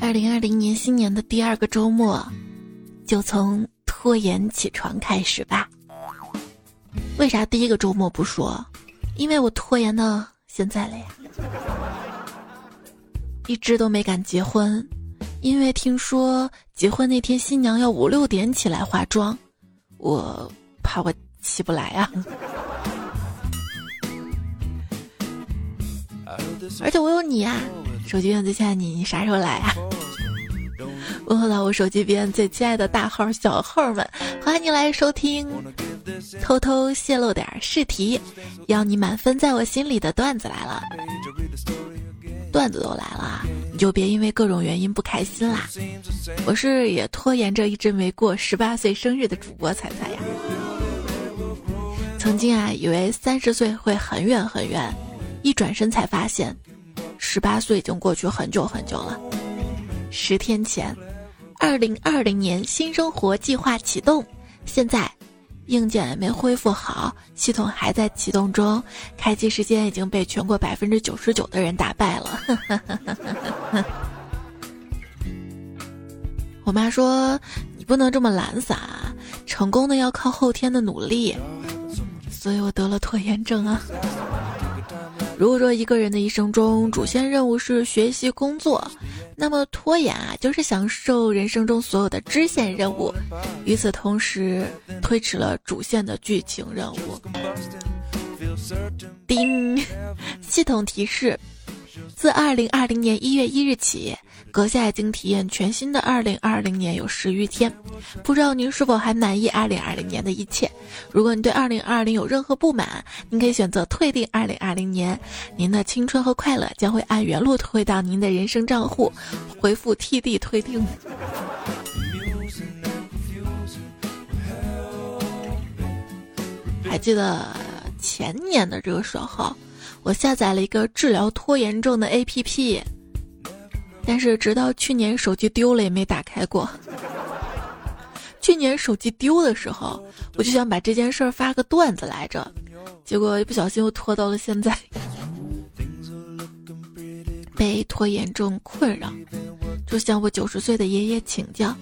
二零二零年新年的第二个周末，就从拖延起床开始吧。为啥第一个周末不说？因为我拖延到现在了呀。一直都没敢结婚，因为听说结婚那天新娘要五六点起来化妆，我怕我起不来啊。而且我有你呀，手机边最亲爱的你，你啥时候来啊？问候到我手机边最亲爱的大号小号们，欢迎你来收听。偷偷泄露点试题，要你满分在我心里的段子来了。段子都来了，你就别因为各种原因不开心啦。我是也拖延着一直没过十八岁生日的主播彩彩呀。曾经啊，以为三十岁会很远很远，一转身才发现，十八岁已经过去很久很久了。十天前。二零二零年新生活计划启动，现在硬件没恢复好，系统还在启动中，开机时间已经被全国百分之九十九的人打败了。我妈说：“你不能这么懒散，成功的要靠后天的努力。”所以我得了拖延症啊。如果说一个人的一生中主线任务是学习工作，那么拖延啊就是享受人生中所有的支线任务，与此同时推迟了主线的剧情任务。叮，系统提示：自二零二零年一月一日起。阁下已经体验全新的二零二零年有十余天，不知道您是否还满意二零二零年的一切？如果你对二零二零有任何不满，您可以选择退订二零二零年，您的青春和快乐将会按原路退回到您的人生账户。回复 TD 退订。还记得前年的这个时候，我下载了一个治疗拖延症的 APP。但是直到去年手机丢了也没打开过。去年手机丢的时候，我就想把这件事儿发个段子来着，结果一不小心又拖到了现在。被拖延症困扰，就向我九十岁的爷爷请教：“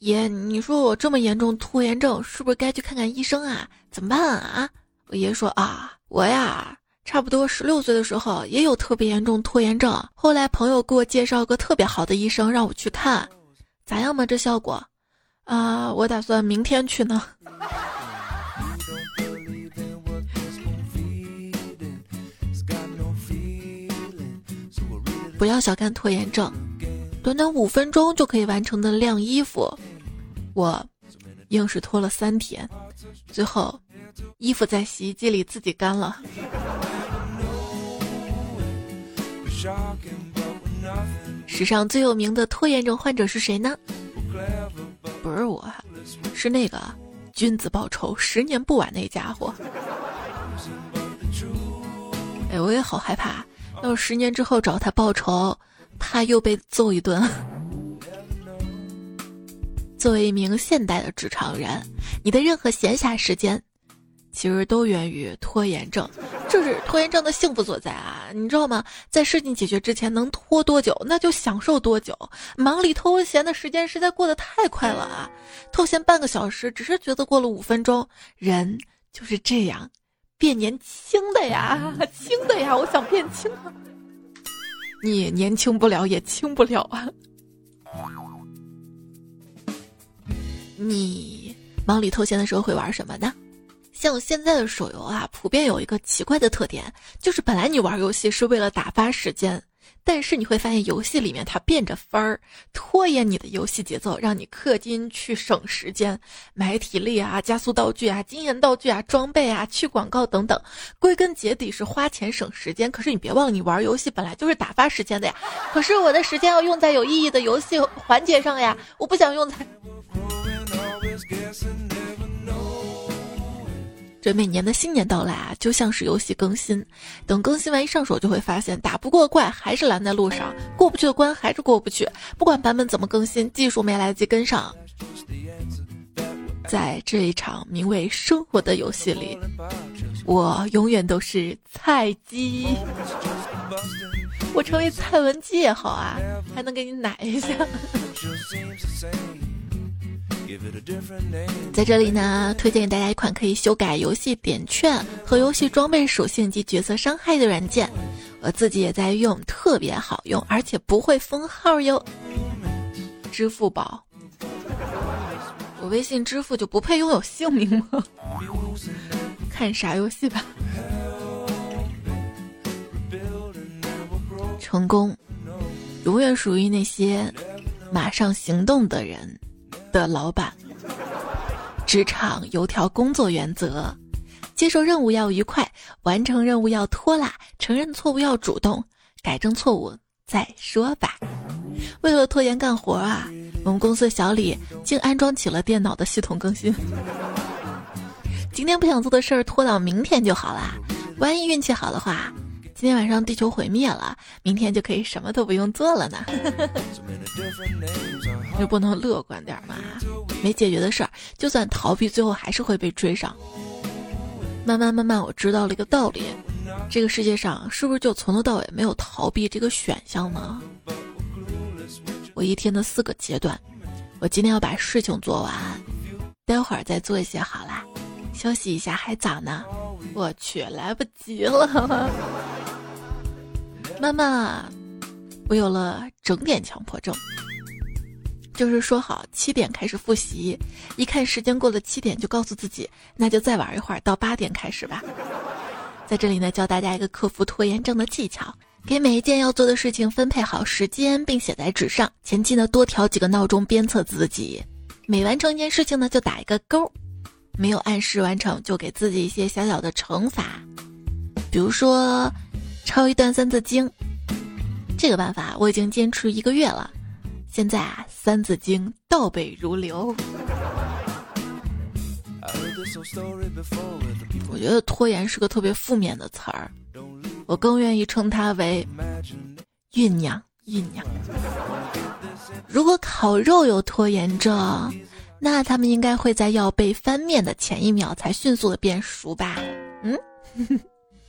爷，你说我这么严重拖延症，是不是该去看看医生啊？怎么办啊？”我爷说：“啊，我呀。”差不多十六岁的时候也有特别严重拖延症，后来朋友给我介绍个特别好的医生让我去看，咋样嘛这效果？啊，我打算明天去呢。不要小看拖延症，短短五分钟就可以完成的晾衣服，我硬是拖了三天，最后衣服在洗衣机里自己干了。史上最有名的拖延症患者是谁呢？不是我，是那个君子报仇，十年不晚那家伙。哎，我也好害怕，要十年之后找他报仇，怕又被揍一顿。作为一名现代的职场人，你的任何闲暇时间。其实都源于拖延症，这是拖延症的幸福所在啊！你知道吗？在事情解决之前能拖多久，那就享受多久。忙里偷闲的时间实在过得太快了啊！偷闲半个小时，只是觉得过了五分钟。人就是这样，变年轻的呀，轻的呀！我想变轻，你年轻不了，也轻不了啊！你忙里偷闲的时候会玩什么呢？像现在的手游啊，普遍有一个奇怪的特点，就是本来你玩游戏是为了打发时间，但是你会发现游戏里面它变着法儿拖延你的游戏节奏，让你氪金去省时间，买体力啊、加速道具啊、经验道具啊、装备啊、去广告等等，归根结底是花钱省时间。可是你别忘了，你玩游戏本来就是打发时间的呀。可是我的时间要用在有意义的游戏环节上呀，我不想用在。这每年的新年到来啊，就像是游戏更新。等更新完一上手，就会发现打不过怪还是拦在路上，过不去的关还是过不去。不管版本怎么更新，技术没来得及跟上。在这一场名为生活的游戏里，我永远都是菜鸡。我成为蔡文姬也好啊，还能给你奶一下。在这里呢，推荐给大家一款可以修改游戏点券和游戏装备属性及角色伤害的软件，我自己也在用，特别好用，而且不会封号哟。支付宝，我微信支付就不配拥有姓名吗？看啥游戏吧。成功，永远属于那些马上行动的人。的老板，职场有条工作原则：接受任务要愉快，完成任务要拖拉，承认错误要主动，改正错误再说吧。为了拖延干活啊，我们公司小李竟安装起了电脑的系统更新。今天不想做的事儿拖到明天就好啦，万一运气好的话。今天晚上地球毁灭了，明天就可以什么都不用做了呢。就不能乐观点吗？没解决的事儿，就算逃避，最后还是会被追上。慢慢慢慢，我知道了一个道理：这个世界上是不是就从头到尾没有逃避这个选项呢？我一天的四个阶段，我今天要把事情做完，待会儿再做一些好啦，休息一下还早呢。我去，来不及了。慢慢啊，我有了整点强迫症，就是说好七点开始复习，一看时间过了七点，就告诉自己那就再玩一会儿，到八点开始吧。在这里呢，教大家一个克服拖延症的技巧：给每一件要做的事情分配好时间，并写在纸上。前期呢，多调几个闹钟鞭策自己，每完成一件事情呢，就打一个勾；没有按时完成，就给自己一些小小的惩罚，比如说。抄一段《三字经》，这个办法我已经坚持一个月了。现在啊，《三字经》倒背如流。我觉得拖延是个特别负面的词儿，我更愿意称它为酝酿。酝酿。如果烤肉有拖延症，那他们应该会在要被翻面的前一秒才迅速的变熟吧？嗯。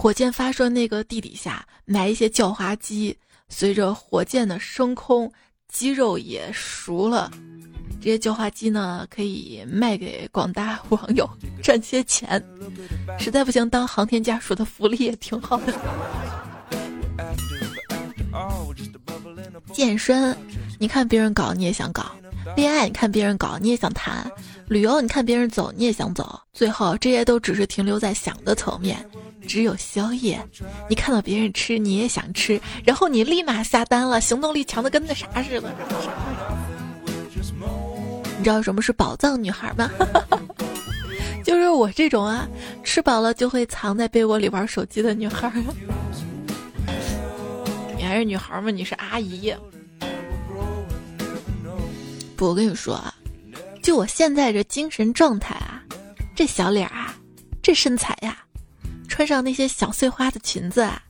火箭发射那个地底下埋一些叫花鸡，随着火箭的升空，鸡肉也熟了。这些叫花鸡呢，可以卖给广大网友赚些钱。实在不行，当航天家属的福利也挺好的。健身，你看别人搞，你也想搞；恋爱，你看别人搞，你也想谈；旅游，你看别人走，你也想走。最后，这些都只是停留在想的层面。只有宵夜，你看到别人吃，你也想吃，然后你立马下单了，行动力强的跟那啥似的。你知道什么是宝藏女孩吗？就是我这种啊，吃饱了就会藏在被窝里玩手机的女孩。你还是女孩吗？你是阿姨。不，我跟你说啊，就我现在这精神状态啊，这小脸啊，这身材呀。穿上那些小碎花的裙子啊，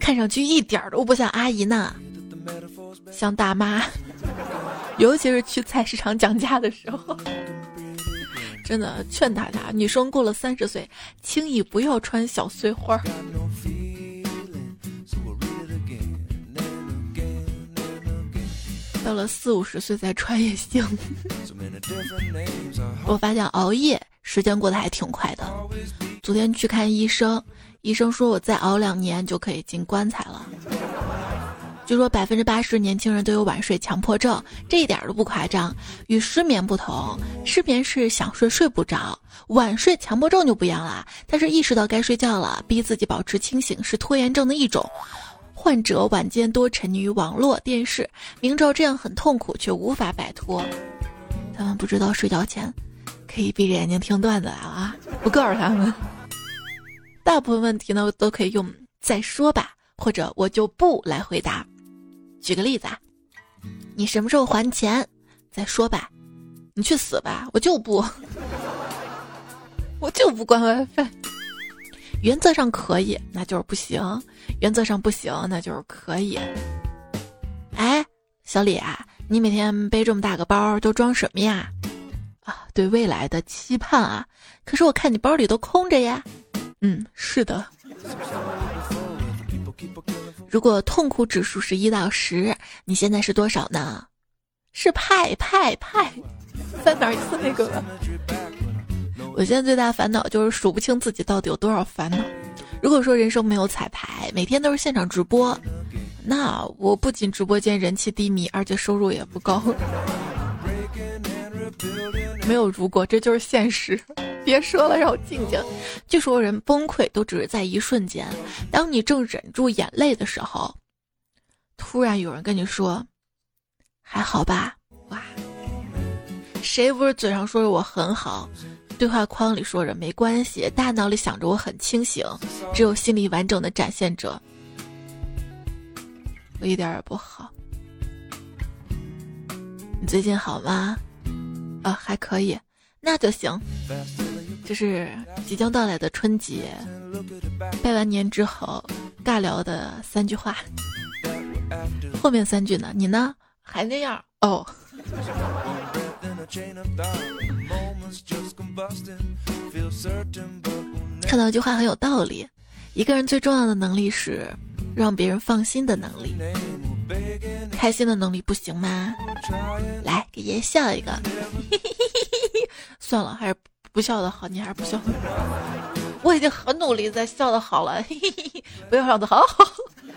看上去一点都不像阿姨呢，像大妈。尤其是去菜市场讲价的时候，真的劝大家，女生过了三十岁，轻易不要穿小碎花。到了四五十岁再穿也行。我发现熬夜时间过得还挺快的。昨天去看医生，医生说我再熬两年就可以进棺材了。据说百分之八十年轻人都有晚睡强迫症，这一点都不夸张。与失眠不同，失眠是想睡睡不着，晚睡强迫症就不一样了。他是意识到该睡觉了，逼自己保持清醒，是拖延症的一种。患者晚间多沉溺于网络、电视，明知道这样很痛苦，却无法摆脱。他们不知道睡觉前可以闭着眼睛听段子啊！不告诉他们。大部分问题呢，都可以用“再说吧”或者“我就不”来回答。举个例子啊，你什么时候还钱？再说吧。你去死吧！我就不，我就不关 WiFi。原则上可以，那就是不行；原则上不行，那就是可以。哎，小李啊，你每天背这么大个包都装什么呀？啊，对未来的期盼啊！可是我看你包里都空着呀。嗯，是的。如果痛苦指数是一到十，你现在是多少呢？是派派派。在哪一次那个了？我现在最大烦恼就是数不清自己到底有多少烦恼。如果说人生没有彩排，每天都是现场直播，那我不仅直播间人气低迷，而且收入也不高。没有如果，这就是现实。别说了，让我静静。据说人崩溃都只是在一瞬间，当你正忍住眼泪的时候，突然有人跟你说：“还好吧？”哇！谁不是嘴上说着我很好，对话框里说着没关系，大脑里想着我很清醒，只有心里完整的展现着，我一点也不好。你最近好吗？啊，还可以，那就行。这是即将到来的春节，拜完年之后尬聊的三句话，后面三句呢？你呢？还那样哦。看到一句话很有道理，一个人最重要的能力是让别人放心的能力，开心的能力不行吗？来给爷笑一个，算了，还是不笑的好，你还是不笑。我已经很努力在笑的好了，不要笑的好。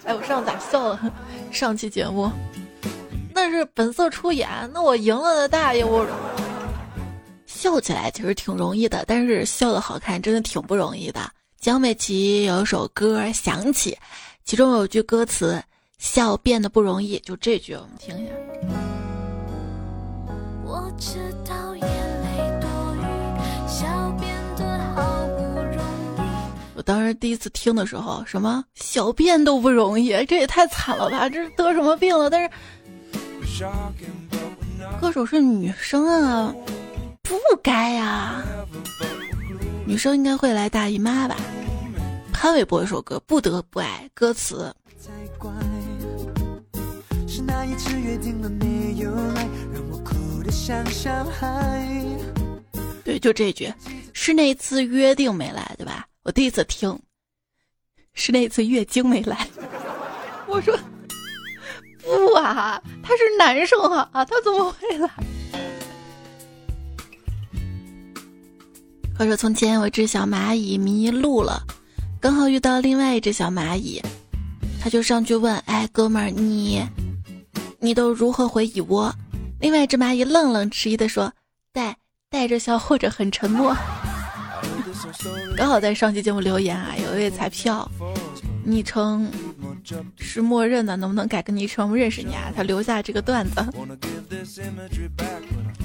哎，我上咋笑了？上期节目。那是本色出演，那我赢了的大爷，我笑起来其实挺容易的，但是笑的好看真的挺不容易的。江美琪有一首歌《想起》，其中有句歌词“笑变得不容易”，就这句，我们听一下。我知道眼泪多余，笑变得好不容易。我当时第一次听的时候，什么小便都不容易，这也太惨了吧？这是得什么病了？但是。歌手是女生啊，不该呀。女生应该会来大姨妈吧？潘玮柏一首歌《不得不爱》，歌词。一次约定了没有来，让我哭得像小孩对，就这句，是那次约定没来，对吧？我第一次听，是那次月经没来。我说。不啊，他是男生啊，他怎么会来？话说从前有一只小蚂蚁迷路了，刚好遇到另外一只小蚂蚁，他就上去问：“哎，哥们儿，你你都如何回蚁窝？”另外一只蚂蚁愣愣迟疑的说：“带带着笑或者很沉默。”刚好在上期节目留言啊，有一位彩票。昵称是默认的，能不能改个昵称？我认识你啊！他留下这个段子。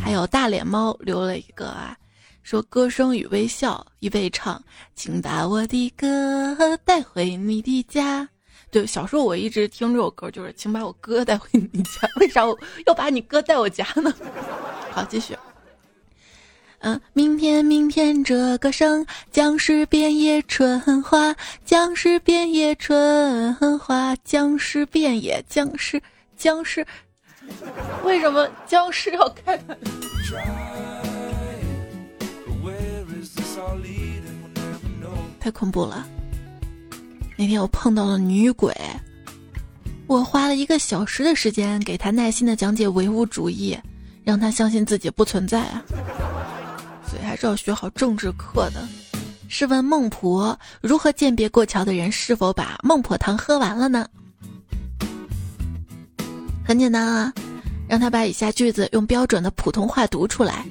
还有大脸猫留了一个啊，说歌声与微笑，一味唱，请把我的歌带回你的家。对，小时候我一直听这首歌，就是请把我哥带回你家。为啥我要把你哥带我家呢？好，继续。嗯，明天，明天，这个声将是遍野春花，将是遍野春花，将是遍野，将是，将是。为什么僵尸要开门？太恐怖了！那天我碰到了女鬼，我花了一个小时的时间给她耐心的讲解唯物主义，让她相信自己不存在啊。所以还是要学好政治课的。试问孟婆如何鉴别过桥的人是否把孟婆汤喝完了呢？很简单啊，让他把以下句子用标准的普通话读出来：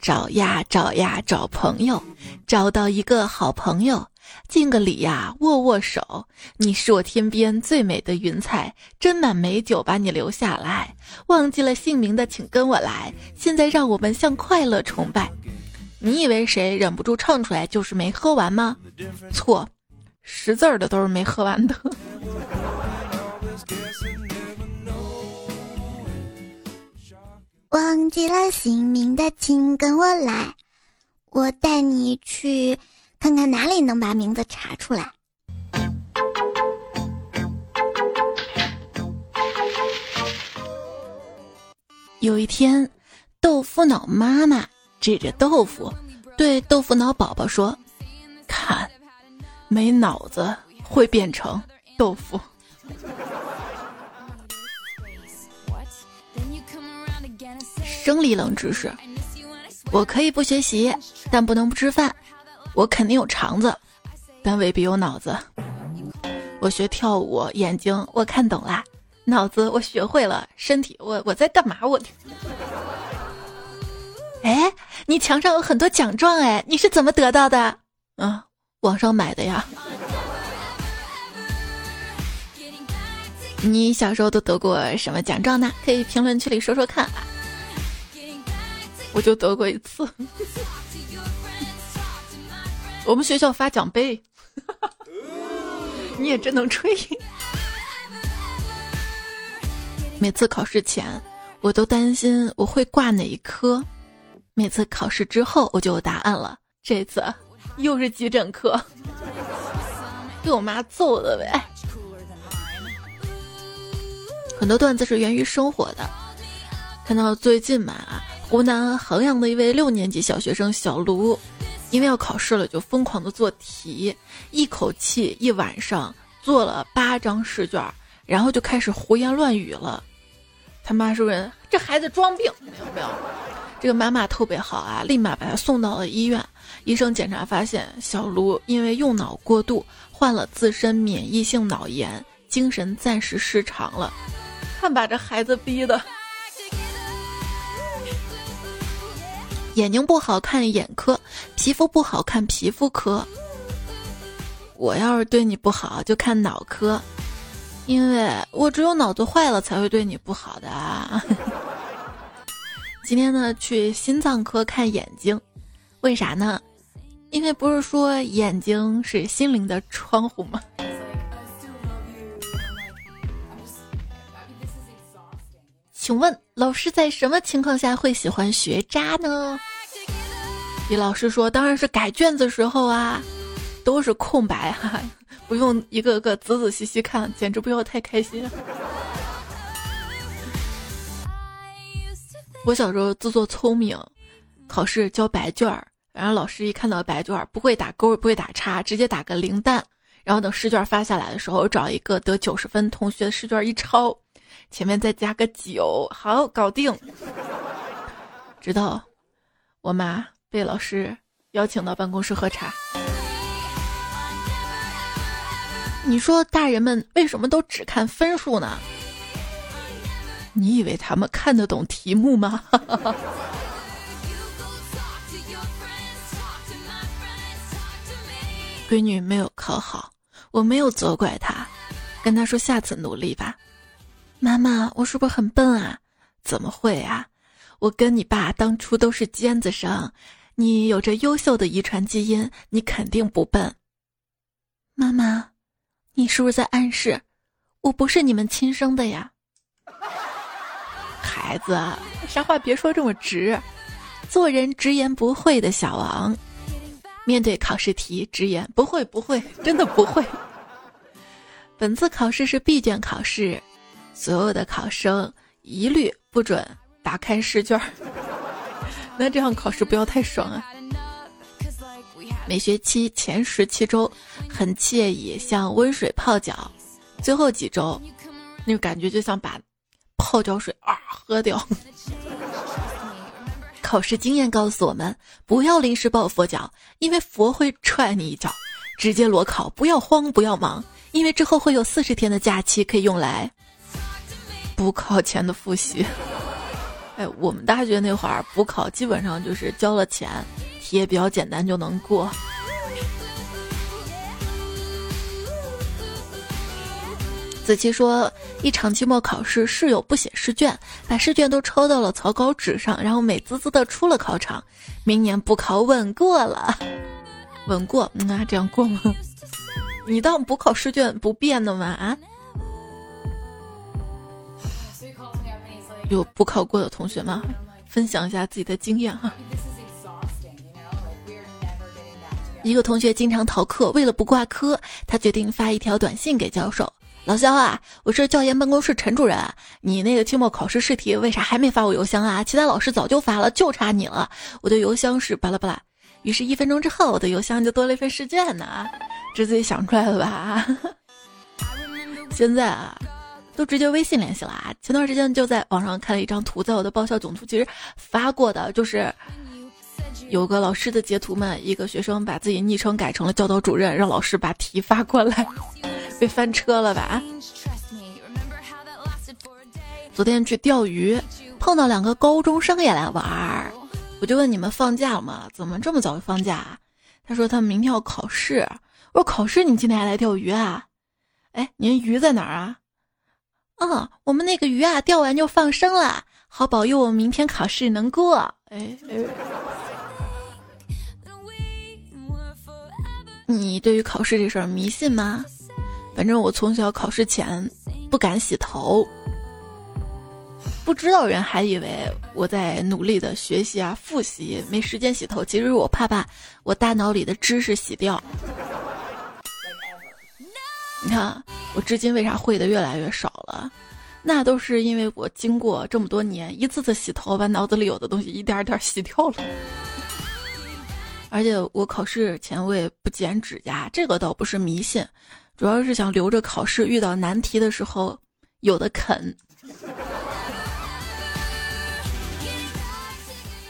找呀找呀找朋友，找到一个好朋友，敬个礼呀握握手。你是我天边最美的云彩，斟满美酒把你留下来。忘记了姓名的请跟我来。现在让我们向快乐崇拜。你以为谁忍不住唱出来就是没喝完吗？错，识字儿的都是没喝完的。忘记了姓名的，请跟我来，我带你去看看哪里能把名字查出来。有一天，豆腐脑妈妈指着豆腐，对豆腐脑宝宝说：“看，没脑子会变成豆腐。”生理冷知识：我可以不学习，但不能不吃饭；我肯定有肠子，但未必有脑子；我学跳舞，眼睛我看懂啦。脑子我学会了，身体我我在干嘛？我，哎，你墙上有很多奖状哎，你是怎么得到的？啊，网上买的呀。你小时候都得过什么奖状呢？可以评论区里说说看啊。我就得过一次，我们学校发奖杯，你也真能吹。每次考试前，我都担心我会挂哪一科。每次考试之后，我就有答案了。这次又是急诊科，被我妈揍的呗。很多段子是源于生活的。看到最近嘛，湖南衡阳的一位六年级小学生小卢，因为要考试了，就疯狂的做题，一口气一晚上做了八张试卷，然后就开始胡言乱语了。他妈说：“这孩子装病，没有没有。”这个妈妈特别好啊，立马把他送到了医院。医生检查发现，小卢因为用脑过度，患了自身免疫性脑炎，精神暂时失常了。看把这孩子逼的，眼睛不好看眼科，皮肤不好看皮肤科。我要是对你不好，就看脑科。因为我只有脑子坏了才会对你不好的。啊。今天呢，去心脏科看眼睛，为啥呢？因为不是说眼睛是心灵的窗户吗？请问老师在什么情况下会喜欢学渣呢？李老师说，当然是改卷子时候啊，都是空白哈。不用一个个仔仔细细看，简直不要太开心。我小时候自作聪明，考试交白卷儿，然后老师一看到白卷儿不会打勾，不会打叉，直接打个零蛋。然后等试卷发下来的时候，找一个得九十分同学的试卷一抄，前面再加个九，好搞定。直到我妈被老师邀请到办公室喝茶。你说大人们为什么都只看分数呢？你以为他们看得懂题目吗？闺女没有考好，我没有责怪她，跟她说下次努力吧。妈妈，我是不是很笨啊？怎么会啊？我跟你爸当初都是尖子生，你有着优秀的遗传基因，你肯定不笨。妈妈。你是不是在暗示，我不是你们亲生的呀？孩子，啥话别说这么直。做人直言不讳的小王，面对考试题直言不会，不会，真的不会。本次考试是闭卷考试，所有的考生一律不准打开试卷。那这样考试不要太爽啊。每学期前十七周很惬意，像温水泡脚；最后几周，那个感觉就像把泡脚水啊喝掉。考试经验告诉我们，不要临时抱佛脚，因为佛会踹你一脚，直接裸考。不要慌，不要忙，因为之后会有四十天的假期可以用来补考前的复习。哎，我们大学那会儿补考基本上就是交了钱。题也比较简单就能过。子期说，一场期末考试，室友不写试卷，把试卷都抄到了草稿纸上，然后美滋滋的出了考场。明年补考稳过了，稳过，那这样过吗？你当补考试卷不变的吗？啊？有补考过的同学们，分享一下自己的经验哈。一个同学经常逃课，为了不挂科，他决定发一条短信给教授：“老肖啊，我是教研办公室陈主任，你那个期末考试试题为啥还没发我邮箱啊？其他老师早就发了，就差你了。我的邮箱是巴拉巴拉。”于是，一分钟之后，我的邮箱就多了一份试卷呢，这自己想出来的吧？现在啊，都直接微信联系了啊。前段时间就在网上看了一张图，在我的爆笑总图其实发过的，就是有个老师的截图嘛，一个学生把自己昵称改成了教导主任，让老师把题发过来，被翻车了吧？昨天去钓鱼，碰到两个高中生也来玩儿。我就问你们放假了吗？怎么这么早就放假？他说他们明天要考试。我说考试你今天还来钓鱼啊？哎，您鱼在哪儿啊？嗯，我们那个鱼啊，钓完就放生了，好保佑我们明天考试能过。哎哎，你对于考试这事儿迷信吗？反正我从小考试前不敢洗头。不知道人还以为我在努力的学习啊复习，没时间洗头。其实我怕把我大脑里的知识洗掉。你看我至今为啥会的越来越少了？那都是因为我经过这么多年一次次洗头，把脑子里有的东西一点点洗掉了。而且我考试前我也不剪指甲，这个倒不是迷信，主要是想留着考试遇到难题的时候有的啃。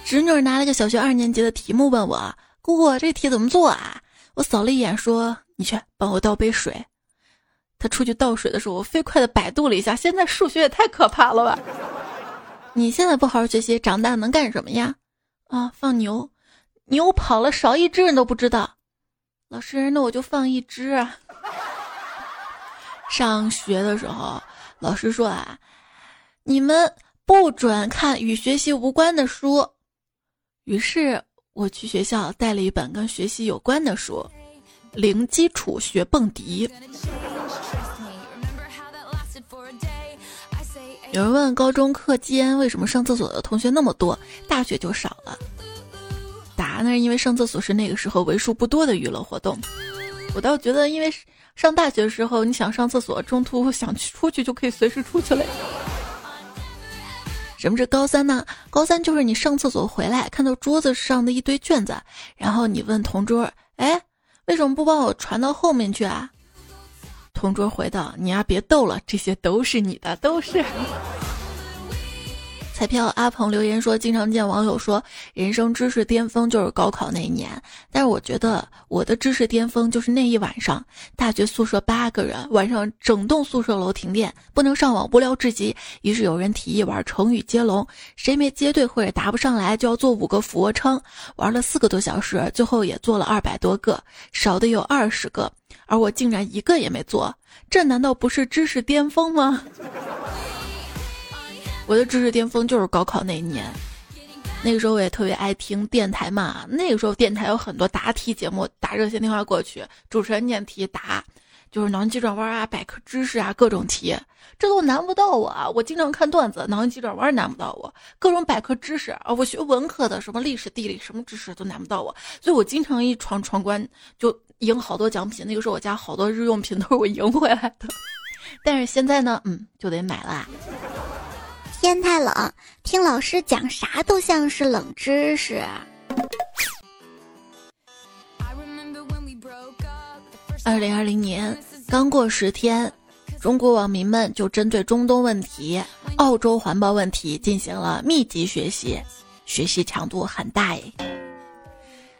侄女拿了个小学二年级的题目问我：“姑姑，这题怎么做啊？”我扫了一眼，说：“你去帮我倒杯水。”他出去倒水的时候，我飞快的百度了一下。现在数学也太可怕了吧！你现在不好好学习，长大能干什么呀？啊，放牛，牛跑了少一只人都不知道。老师，那我就放一只啊。上学的时候，老师说啊，你们不准看与学习无关的书。于是我去学校带了一本跟学习有关的书，《零基础学蹦迪》。有人问高中课间为什么上厕所的同学那么多，大学就少了？答案是因为上厕所是那个时候为数不多的娱乐活动。我倒觉得，因为上大学的时候，你想上厕所，中途想去出去就可以随时出去了。什么是高三呢？高三就是你上厕所回来，看到桌子上的一堆卷子，然后你问同桌：“哎，为什么不帮我传到后面去啊？”同桌回道：“你呀，别逗了，这些都是你的，都是。”彩票阿鹏留言说：“经常见网友说，人生知识巅峰就是高考那一年。但是我觉得我的知识巅峰就是那一晚上，大学宿舍八个人，晚上整栋宿舍楼停电，不能上网，无聊至极。于是有人提议玩成语接龙，谁没接对或者答不上来，就要做五个俯卧撑。玩了四个多小时，最后也做了二百多个，少的有二十个，而我竟然一个也没做。这难道不是知识巅峰吗？”我的知识巅峰就是高考那一年，那个时候我也特别爱听电台嘛。那个时候电台有很多答题节目，打热线电话过去，主持人念题答，就是脑筋急转弯啊、百科知识啊各种题，这都难不到我。我经常看段子，脑筋急转弯难不到我，各种百科知识啊，我学文科的，什么历史、地理什么知识都难不到我，所以我经常一闯闯关就赢好多奖品。那个时候我家好多日用品都是我赢回来的，但是现在呢，嗯，就得买啦。天太冷，听老师讲啥都像是冷知识。二零二零年刚过十天，中国网民们就针对中东问题、澳洲环保问题进行了密集学习，学习强度很大诶。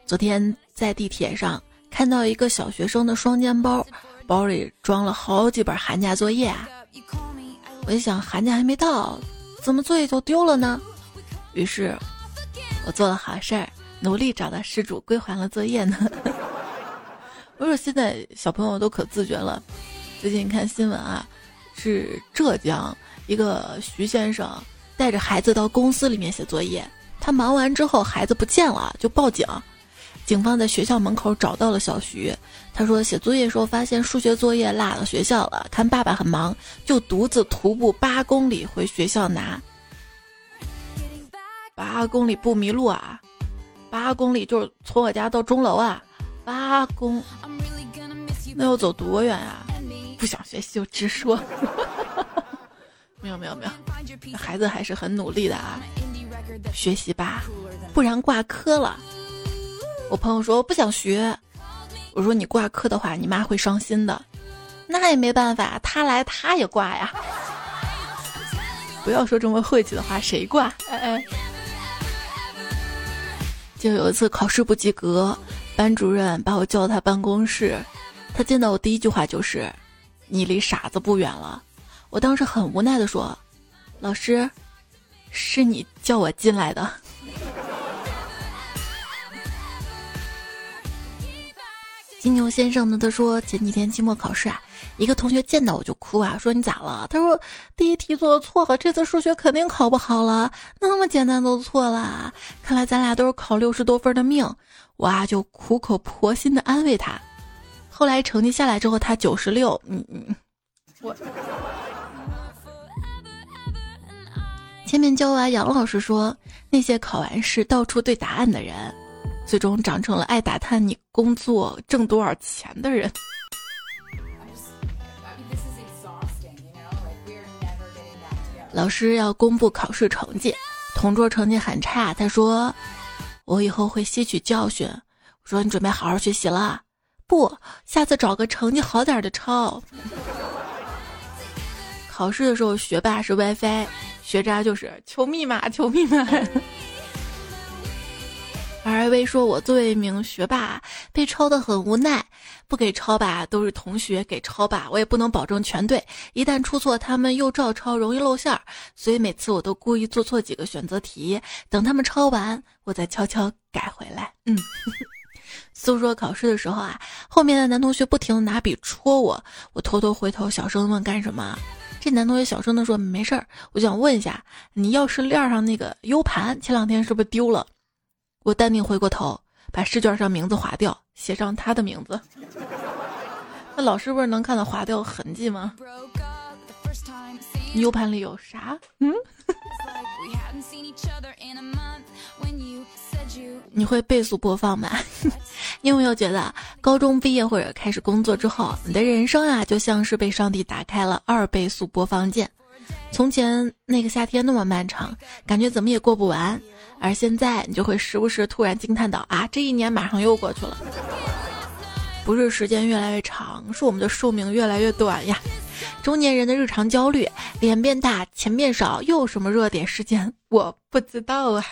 昨天在地铁上看到一个小学生的双肩包，包里装了好几本寒假作业啊！我一想，寒假还没到。怎么作业就丢了呢？于是，我做了好事儿，努力找到失主归还了作业呢。我说现在小朋友都可自觉了。最近看新闻啊，是浙江一个徐先生带着孩子到公司里面写作业，他忙完之后孩子不见了，就报警。警方在学校门口找到了小徐，他说写作业时候发现数学作业落了学校了，看爸爸很忙，就独自徒步八公里回学校拿。八公里不迷路啊，八公里就是从我家到钟楼啊，八公，那要走多远啊？不想学习就直说。没有没有没有，孩子还是很努力的啊，学习吧，不然挂科了。我朋友说不想学，我说你挂科的话，你妈会伤心的。那也没办法，他来他也挂呀。不要说这么晦气的话，谁挂？哎哎。就有一次考试不及格，班主任把我叫到他办公室，他见到我第一句话就是：“你离傻子不远了。”我当时很无奈的说：“老师，是你叫我进来的。”金牛先生呢？他说前几天期末考试啊，一个同学见到我就哭啊，说你咋了？他说第一题做错了，这次数学肯定考不好了，那么简单都错了，看来咱俩都是考六十多分的命。我啊就苦口婆心的安慰他。后来成绩下来之后，他九十六，嗯嗯，我。前面教完，杨老师说那些考完试到处对答案的人。最终长成了爱打探你工作挣多少钱的人。老师要公布考试成绩，同桌成绩很差，他说：“我以后会吸取教训。”我说：“你准备好好学习了？”不，下次找个成绩好点的抄。考试的时候，学霸是 WiFi，学渣就是求密码，求密码。而薇说：“我作为一名学霸，被抄的很无奈。不给抄吧，都是同学；给抄吧，我也不能保证全对。一旦出错，他们又照抄，容易露馅儿。所以每次我都故意做错几个选择题，等他们抄完，我再悄悄改回来。”嗯。诉说考试的时候啊，后面的男同学不停的拿笔戳我，我偷偷回头小声问干什么。这男同学小声的说：“没事儿，我想问一下，你钥匙链上那个 U 盘前两天是不是丢了？”我淡定回过头，把试卷上名字划掉，写上他的名字。那老师不是能看到划掉痕迹吗？U 盘里有啥？嗯？你会倍速播放吗？你有没有觉得，高中毕业或者开始工作之后，你的人生啊，就像是被上帝打开了二倍速播放键？从前那个夏天那么漫长，感觉怎么也过不完。而现在，你就会时不时突然惊叹到：“啊，这一年马上又过去了。”不是时间越来越长，是我们的寿命越来越短呀。中年人的日常焦虑：脸变大，钱变少，又有什么热点事件？我不知道啊。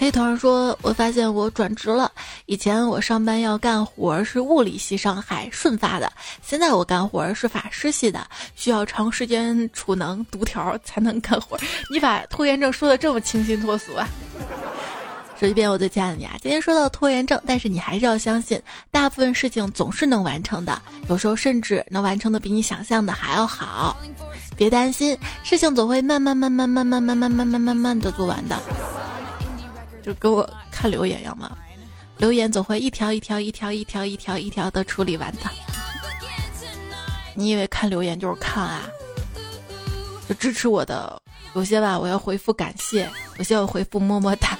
黑头上说：“我发现我转职了。以前我上班要干活是物理系上海顺发的，现在我干活是法师系的，需要长时间储能读条才能干活。你把拖延症说的这么清新脱俗啊！说一遍，我最亲爱的你啊，今天说到拖延症，但是你还是要相信，大部分事情总是能完成的，有时候甚至能完成的比你想象的还要好。别担心，事情总会慢慢慢慢慢慢慢慢慢慢慢慢的做完的。”就给我看留言一样嘛，留言总会一条一条一条一条一条一条的处理完的。你以为看留言就是看啊？就支持我的，有些吧我要回复感谢，有些我回复么么哒。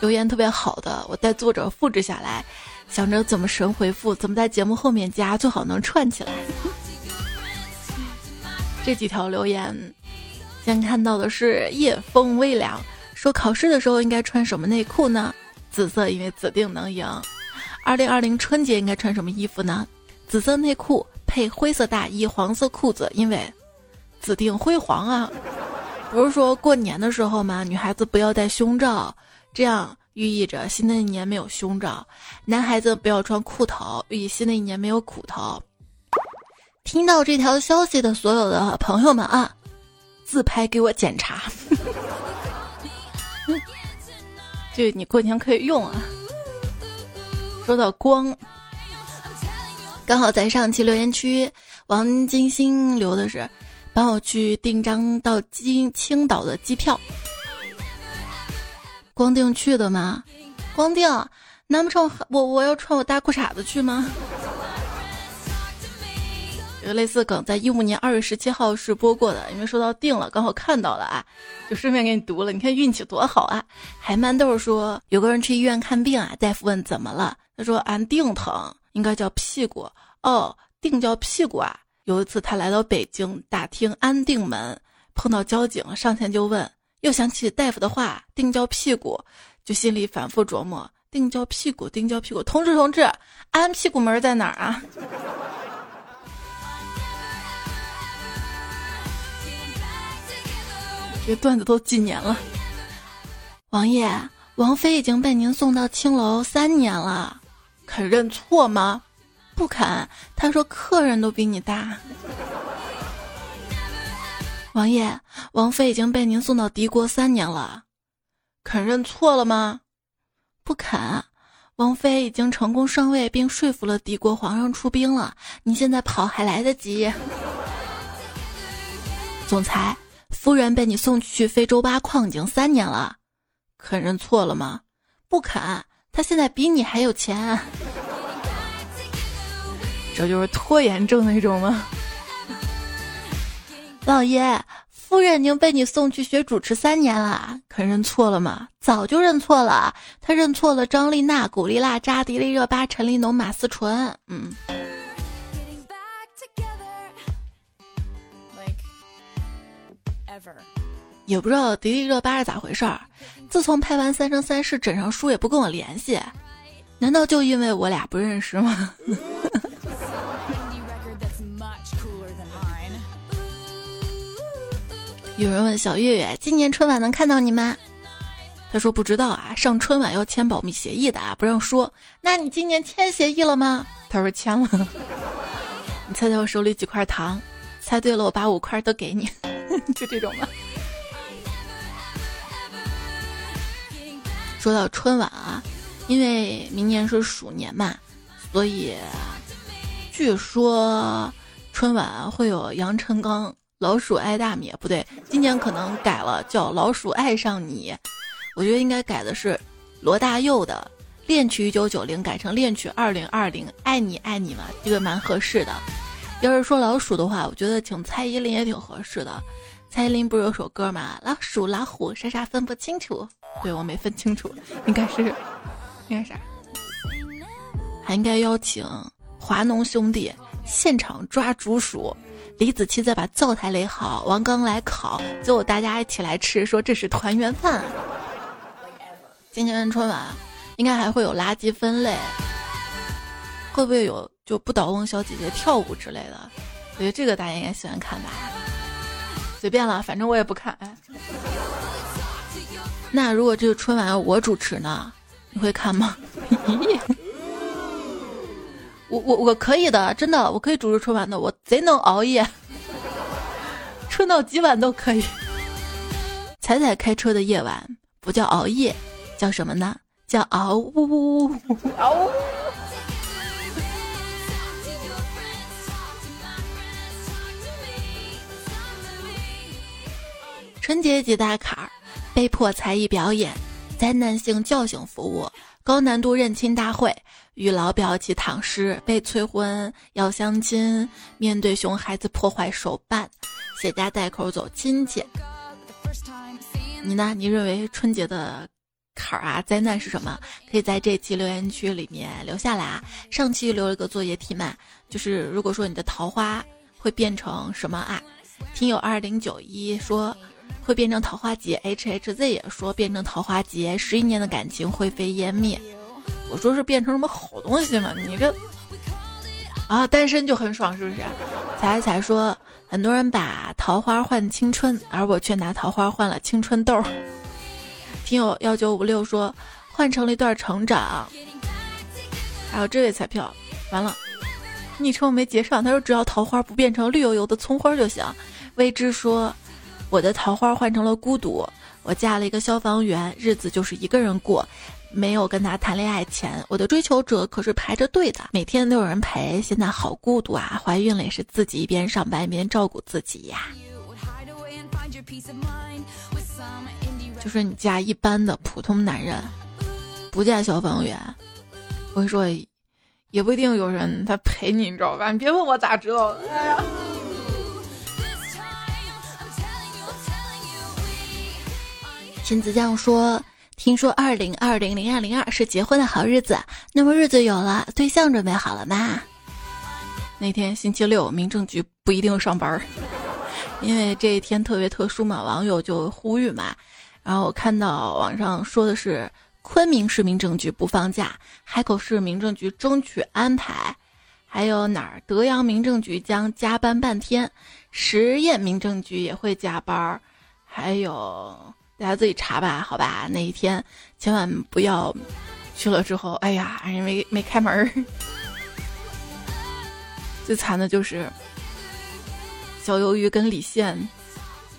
留言特别好的，我带作者复制下来，想着怎么神回复，怎么在节目后面加，最好能串起来。这几条留言。先看到的是夜风微凉，说考试的时候应该穿什么内裤呢？紫色，因为指定能赢。二零二零春节应该穿什么衣服呢？紫色内裤配灰色大衣，黄色裤子，因为指定辉煌啊！不是说过年的时候吗？女孩子不要戴胸罩，这样寓意着新的一年没有胸罩；男孩子不要穿裤头，寓意新的一年没有苦头。听到这条消息的所有的朋友们啊！自拍给我检查，这你过年可以用啊。说到光，刚好在上期留言区，王金星留的是帮我去订张到金青岛的机票。光腚去的吗？光腚，难不成我我要穿我大裤衩子去吗？这个类似梗在一五年二月十七号是播过的，因为说到定了，刚好看到了啊，就顺便给你读了。你看运气多好啊！海曼豆说有个人去医院看病啊，大夫问怎么了，他说俺腚疼，应该叫屁股哦，腚叫屁股啊。有一次他来到北京打听安定门，碰到交警上前就问，又想起大夫的话，腚叫屁股，就心里反复琢磨，腚叫屁股，腚叫屁股，同志同志，安屁股门在哪儿啊？这段子都几年了，王爷，王妃已经被您送到青楼三年了，肯认错吗？不肯。他说客人都比你大。王爷，王妃已经被您送到敌国三年了，肯认错了吗？不肯。王妃已经成功上位，并说服了敌国皇上出兵了，你现在跑还来得及。总裁。夫人被你送去非洲挖矿已经三年了，肯认错了吗？不肯。他现在比你还有钱，这就是拖延症那种吗？老爷，夫人已经被你送去学主持三年了，肯认错了吗？早就认错了。他认错了张丽娜、古丽娜扎、迪丽热巴、陈立农、马思纯。嗯。也不知道迪丽热巴是咋回事儿，自从拍完《三生三世》，枕上书也不跟我联系，难道就因为我俩不认识吗？有人问小月月，今年春晚能看到你吗？他说不知道啊，上春晚要签保密协议的啊，不让说。那你今年签协议了吗？他说签了。你猜猜我手里几块糖？猜对了，我把五块都给你。就这种吧。说到春晚啊，因为明年是鼠年嘛，所以据说春晚会有杨臣刚《老鼠爱大米》，不对，今年可能改了，叫《老鼠爱上你》。我觉得应该改的是罗大佑的《恋曲一九九零》，改成《恋曲二零二零》，爱你爱你嘛，这个蛮合适的。要是说老鼠的话，我觉得请蔡依林也挺合适的。蔡依林不是有首歌吗？老鼠老虎傻傻分不清楚。对我没分清楚，应该是，应该啥？还应该邀请华农兄弟现场抓竹鼠，李子柒再把灶台垒好，王刚来烤，最后大家一起来吃，说这是团圆饭。今年春晚应该还会有垃圾分类，会不会有就不倒翁小姐姐跳舞之类的？我觉得这个大家应该喜欢看吧。随便了，反正我也不看。哎，那如果这个春晚我主持呢？你会看吗？我我我可以的，真的，我可以主持春晚的，我贼能熬夜，春到几晚都可以。彩彩开车的夜晚不叫熬夜，叫什么呢？叫嗷呜嗷呜。春节几大坎儿，被迫才艺表演，灾难性叫醒服务，高难度认亲大会，与老表一起躺尸，被催婚要相亲，面对熊孩子破坏手办，携家带口走亲戚。你呢？你认为春节的坎儿啊，灾难是什么？可以在这期留言区里面留下来啊。上期留了个作业题嘛，就是如果说你的桃花会变成什么啊？听友二零九一说。会变成桃花劫，H H Z 也说变成桃花劫，十一年的感情灰飞烟灭。我说是变成什么好东西吗？你这啊，单身就很爽，是不是？彩彩说，很多人把桃花换青春，而我却拿桃花换了青春痘。听友幺九五六说，换成了一段成长。还有这位彩票，完了，昵称没截上。他说只要桃花不变成绿油油的葱花就行。未知说。我的桃花换成了孤独，我嫁了一个消防员，日子就是一个人过，没有跟他谈恋爱前，我的追求者可是排着队的，每天都有人陪，现在好孤独啊！怀孕了也是自己一边上班一边照顾自己呀。就是你嫁一般的普通男人，不嫁消防员，我跟你说，也不一定有人他陪你，你知道吧？你别问我咋知道的。哎呀。亲子酱说：“听说二零二零零二零二是结婚的好日子，那么日子有了，对象准备好了吗？”那天星期六，民政局不一定上班，因为这一天特别特殊嘛，网友就呼吁嘛。然后我看到网上说的是昆明市民政局不放假，海口市民政局争取安排，还有哪儿德阳民政局将加班半天，十堰民政局也会加班，还有。大家自己查吧，好吧。那一天千万不要去了之后，哎呀，人没没开门儿。最惨的就是小鱿鱼跟李现，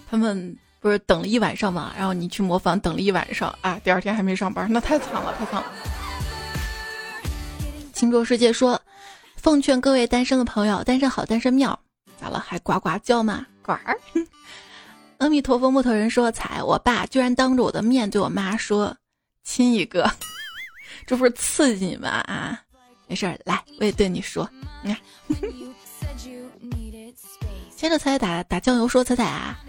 他们不是等了一晚上嘛？然后你去模仿，等了一晚上啊，第二天还没上班，那太惨了，太惨了。青州世界说，奉劝各位单身的朋友，单身好，单身妙。咋了？还呱呱叫吗？呱儿。阿弥陀佛，木头人说：“彩，我爸居然当着我的面对我妈说亲一个，这不是刺激你们啊？没事儿，来，我也对你说，你看。接着彩打打酱油说彩彩啊，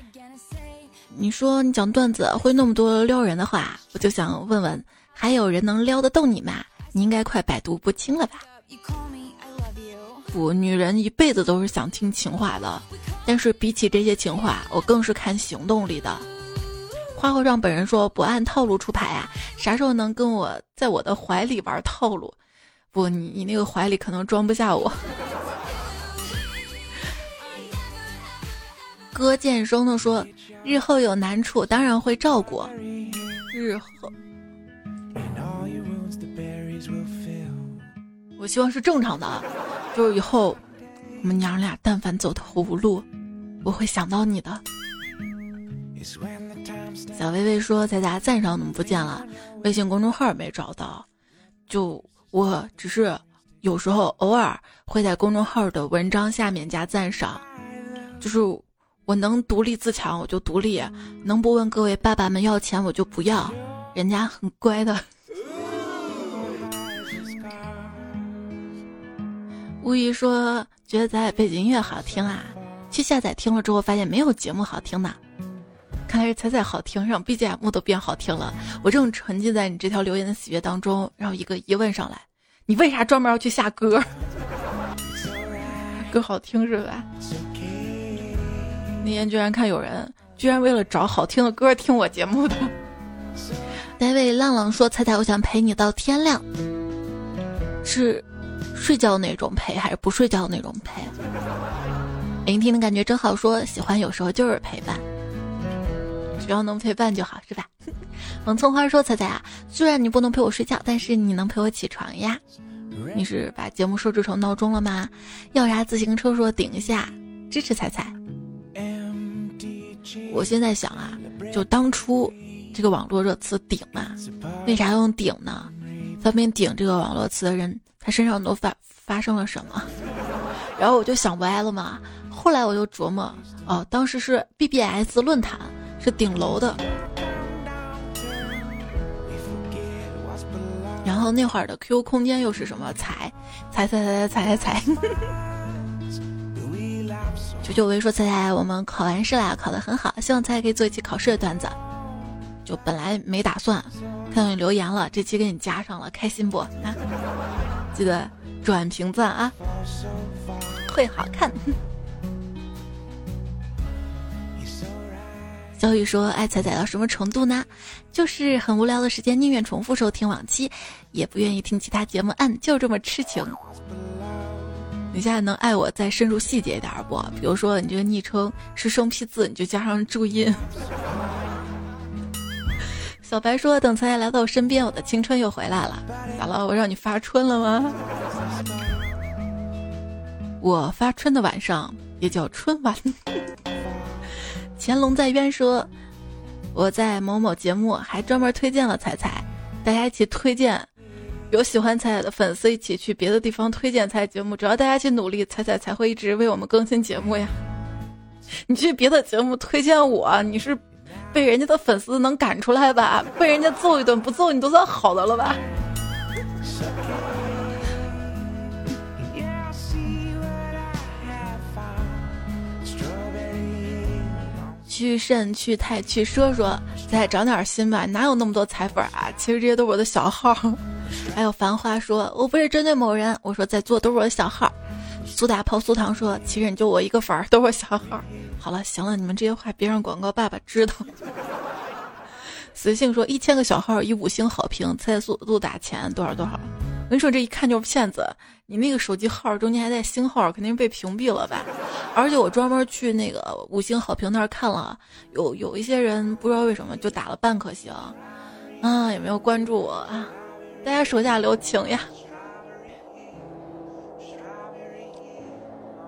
你说你讲段子会那么多撩人的话，我就想问问，还有人能撩得动你吗？你应该快百毒不侵了吧？不，女人一辈子都是想听情话的。”但是比起这些情话，我更是看行动力的。花和尚本人说不按套路出牌啊，啥时候能跟我在我的怀里玩套路？不，你你那个怀里可能装不下我。歌剑生的说，日后有难处当然会照顾。日后，我希望是正常的，就是以后我们娘俩但凡走投无路。我会想到你的，小薇薇说：“彩彩赞赏怎么不见了？微信公众号没找到。就我只是有时候偶尔会在公众号的文章下面加赞赏，就是我能独立自强我就独立，能不问各位爸爸们要钱我就不要，人家很乖的。”无疑说：“觉得咱背景音乐好听啊。”去下载听了之后，发现没有节目好听呢。看来是彩彩好听，让 BGM 都变好听了。我正沉浸在你这条留言的喜悦当中，然后一个疑问上来：你为啥专门要去下歌？歌好听是吧？那天居然看有人居然为了找好听的歌听我节目的。David 浪浪说：“彩彩，我想陪你到天亮。是睡觉那种陪，还是不睡觉那种陪？”聆听的感觉真好，说喜欢有时候就是陪伴，只要能陪伴就好，是吧？萌葱花说：“彩彩啊，虽然你不能陪我睡觉，但是你能陪我起床呀。你是把节目设置成闹钟了吗？要啥自行车说顶一下，支持彩彩。我现在想啊，就当初这个网络热词顶嘛，为啥用顶呢？发明顶这个网络词的人，他身上都发发生了什么？然后我就想歪了嘛。”后来我就琢磨，哦，当时是 BBS 论坛，是顶楼的。然后那会儿的 QQ 空间又是什么？踩，踩踩踩踩踩踩。九九薇说：“猜猜，我们考完试啦，考得很好，希望猜猜可以做一期考试的段子。就本来没打算，看到你留言了，这期给你加上了，开心不？啊，记得转评赞啊，会好看。”小雨说：“爱彩彩到什么程度呢？就是很无聊的时间，宁愿重复收听往期，也不愿意听其他节目。嗯，就这么痴情。你现在能爱我再深入细节一点不？比如说，你这个昵称是生僻字，你就加上注音。”小白说：“等彩彩来到我身边，我的青春又回来了。咋了？我让你发春了吗？我发春的晚上也叫春晚。”乾隆在渊说：“我在某某节目还专门推荐了彩彩，大家一起推荐，有喜欢彩彩的粉丝一起去别的地方推荐彩彩节目，只要大家去努力，彩彩才会一直为我们更新节目呀。你去别的节目推荐我，你是被人家的粉丝能赶出来吧？被人家揍一顿，不揍你都算好的了吧？去肾去太去说说，再长点心吧，哪有那么多彩粉啊？其实这些都是我的小号。还有繁花说，我不是针对某人，我说在做都是我的小号。苏打泡苏糖说，其实你就我一个粉儿，都是我小号。好了，行了，你们这些话别让广告爸爸知道。随性说，一千个小号一五星好评，猜速度打钱多少多少。我跟你说，这一看就是骗子。你那个手机号中间还带星号，肯定被屏蔽了吧？而且我专门去那个五星好评那儿看了，有有一些人不知道为什么就打了半颗星，啊，也没有关注我啊。大家手下留情呀。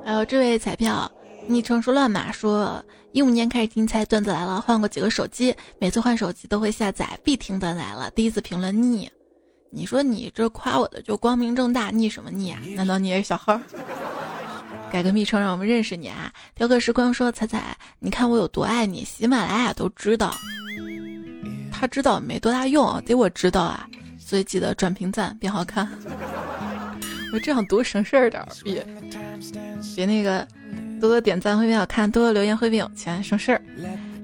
还有这位彩票，昵称是乱码，说一五年开始听猜段子来了，换过几个手机，每次换手机都会下载，必听段子来了。第一次评论腻。你说你这夸我的就光明正大，腻什么腻啊？难道你也是小号？改个昵称让我们认识你啊！雕刻时光说：“彩彩，你看我有多爱你，喜马拉雅都知道。他知道没多大用，得我知道啊！所以记得转评赞，变好看。我这样读省事儿点儿，别别那个多多点赞会变好看，多多留言会变有钱，省事儿。”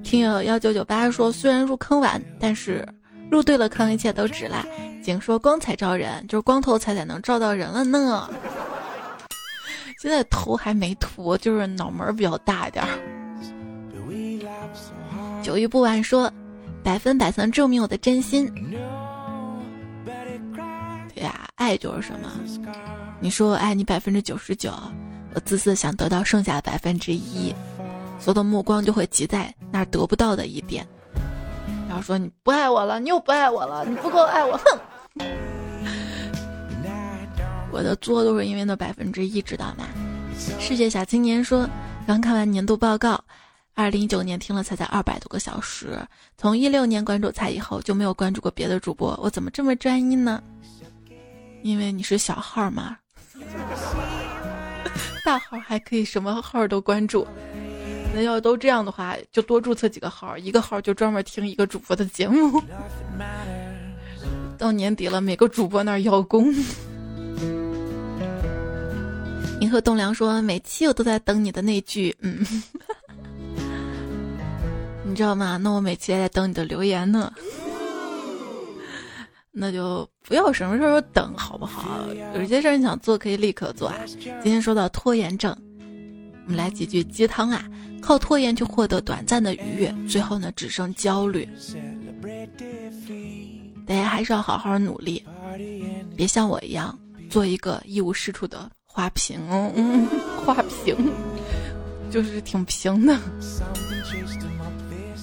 听友幺九九八说：“虽然入坑晚，但是入对了坑，一切都值啦。”景说光彩照人，就是光头彩才能照到人了呢。现在头还没秃，就是脑门比较大一点。久遇不晚说，百分百能证明我的真心。对呀，爱就是什么？你说我爱你百分之九十九，我自私想得到剩下的百分之一，所有的目光就会集在那得不到的一点。然后说你不爱我了，你又不爱我了，你不够爱我，哼。我的作都是因为那百分之一，知道吗？世界小青年说，刚看完年度报告，二零一九年听了才才二百多个小时，从一六年关注才以后就没有关注过别的主播，我怎么这么专一呢？因为你是小号嘛，大号还可以什么号都关注。那要都这样的话，就多注册几个号，一个号就专门听一个主播的节目。到年底了，每个主播那儿邀功。银河栋梁说：“每期我都在等你的那句，嗯，你知道吗？那我每期也在等你的留言呢。那就不要什么时候等，好不好？有些事儿你想做，可以立刻做啊。今天说到拖延症，我们来几句鸡汤啊。靠拖延去获得短暂的愉悦，最后呢，只剩焦虑。”大家还是要好好努力，别像我一样做一个一无是处的花瓶。嗯，花瓶就是挺平的。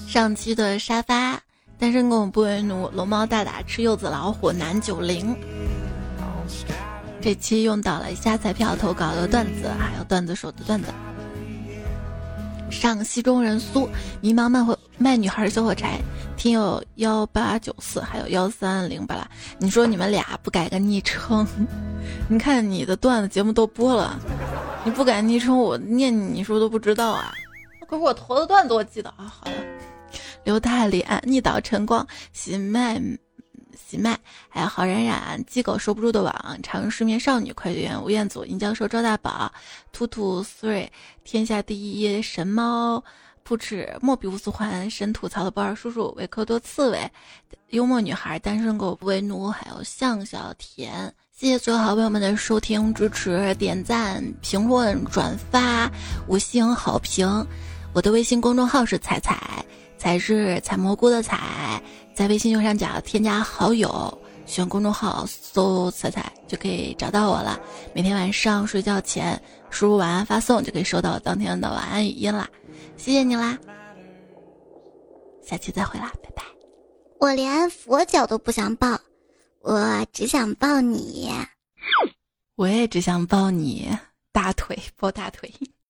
上期的沙发，单身狗不为奴，龙猫大大吃柚子老虎南九零。这期用到了下彩票投稿的段子，还有段子手的段子。上戏中人苏迷茫卖会卖女孩小火柴。听友幺八九四，还有幺三零八啦。你说你们俩不改个昵称？你看你的段子节目都播了，你不改昵称，我念你是不是都不知道啊？可是我投的段子我记得啊。好了，刘大脸逆倒晨光喜麦喜麦，还有郝冉冉鸡狗收不住的网，长失眠少女快递员吴彦祖银教授赵大宝兔兔 three 天下第一神猫。不止莫比乌斯环神吐槽的波尔叔叔维克多刺猬，幽默女孩单身狗不为奴，还有向小田，谢谢所有好朋友们的收听支持、点赞、评论、转发、五星好评。我的微信公众号是彩彩，彩是采蘑菇的采，在微信右上角添加好友，选公众号搜彩彩就可以找到我了。每天晚上睡觉前输入晚安发送，就可以收到当天的晚安语音啦。谢谢你啦，下期再会啦，拜拜。我连佛脚都不想抱，我只想抱你。我也只想抱你大腿，抱大腿。